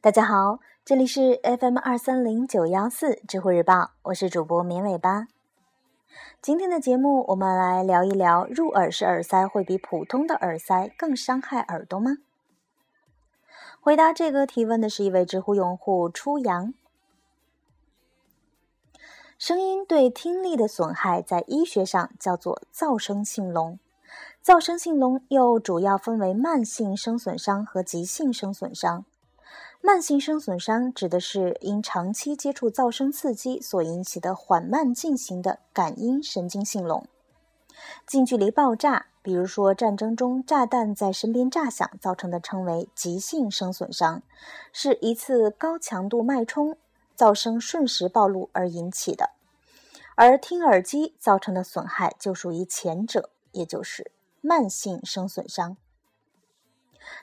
大家好，这里是 FM 二三零九幺四知乎日报，我是主播绵尾巴。今天的节目，我们来聊一聊入耳式耳塞会比普通的耳塞更伤害耳朵吗？回答这个提问的是一位知乎用户初阳。声音对听力的损害，在医学上叫做噪声性聋。噪声性聋又主要分为慢性声损伤和急性声损伤。慢性声损伤指的是因长期接触噪声刺激所引起的缓慢进行的感音神经性聋。近距离爆炸，比如说战争中炸弹在身边炸响造成的，称为急性声损伤，是一次高强度脉冲，噪声瞬时暴露而引起的。而听耳机造成的损害就属于前者，也就是慢性声损伤。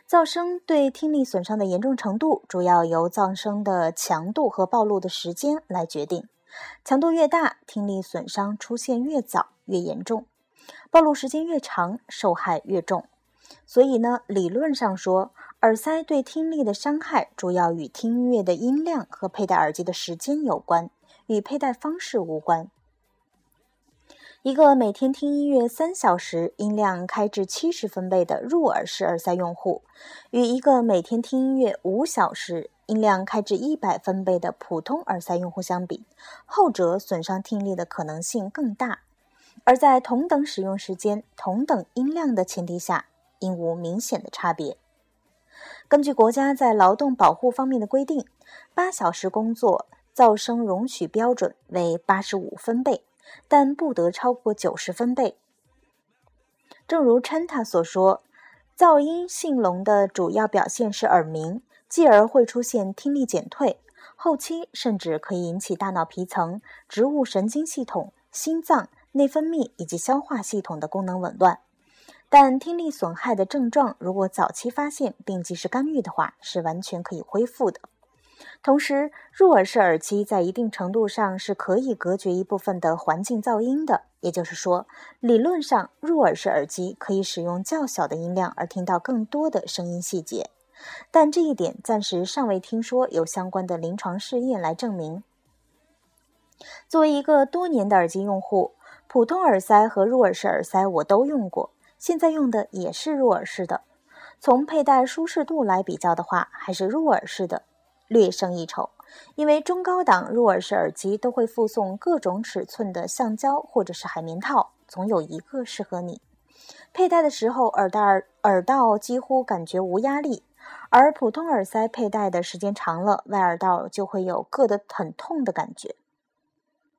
噪声对听力损伤的严重程度，主要由噪声的强度和暴露的时间来决定。强度越大，听力损伤出现越早、越严重；暴露时间越长，受害越重。所以呢，理论上说，耳塞对听力的伤害主要与听音乐的音量和佩戴耳机的时间有关，与佩戴方式无关。一个每天听音乐三小时、音量开至七十分贝的入耳式耳塞用户，与一个每天听音乐五小时、音量开至一百分贝的普通耳塞用户相比，后者损伤听力的可能性更大。而在同等使用时间、同等音量的前提下，应无明显的差别。根据国家在劳动保护方面的规定，八小时工作噪声容许标准为八十五分贝。但不得超过九十分贝。正如 Chanta 所说，噪音性聋的主要表现是耳鸣，继而会出现听力减退，后期甚至可以引起大脑皮层、植物神经系统、心脏、内分泌以及消化系统的功能紊乱。但听力损害的症状如果早期发现并及时干预的话，是完全可以恢复的。同时，入耳式耳机在一定程度上是可以隔绝一部分的环境噪音的。也就是说，理论上，入耳式耳机可以使用较小的音量而听到更多的声音细节。但这一点暂时尚未听说有相关的临床试验来证明。作为一个多年的耳机用户，普通耳塞和入耳式耳塞我都用过，现在用的也是入耳式的。从佩戴舒适度来比较的话，还是入耳式的。略胜一筹，因为中高档入耳式耳机都会附送各种尺寸的橡胶或者是海绵套，总有一个适合你。佩戴的时候，耳带耳道几乎感觉无压力，而普通耳塞佩戴的时间长了，外耳道就会有硌得很痛的感觉。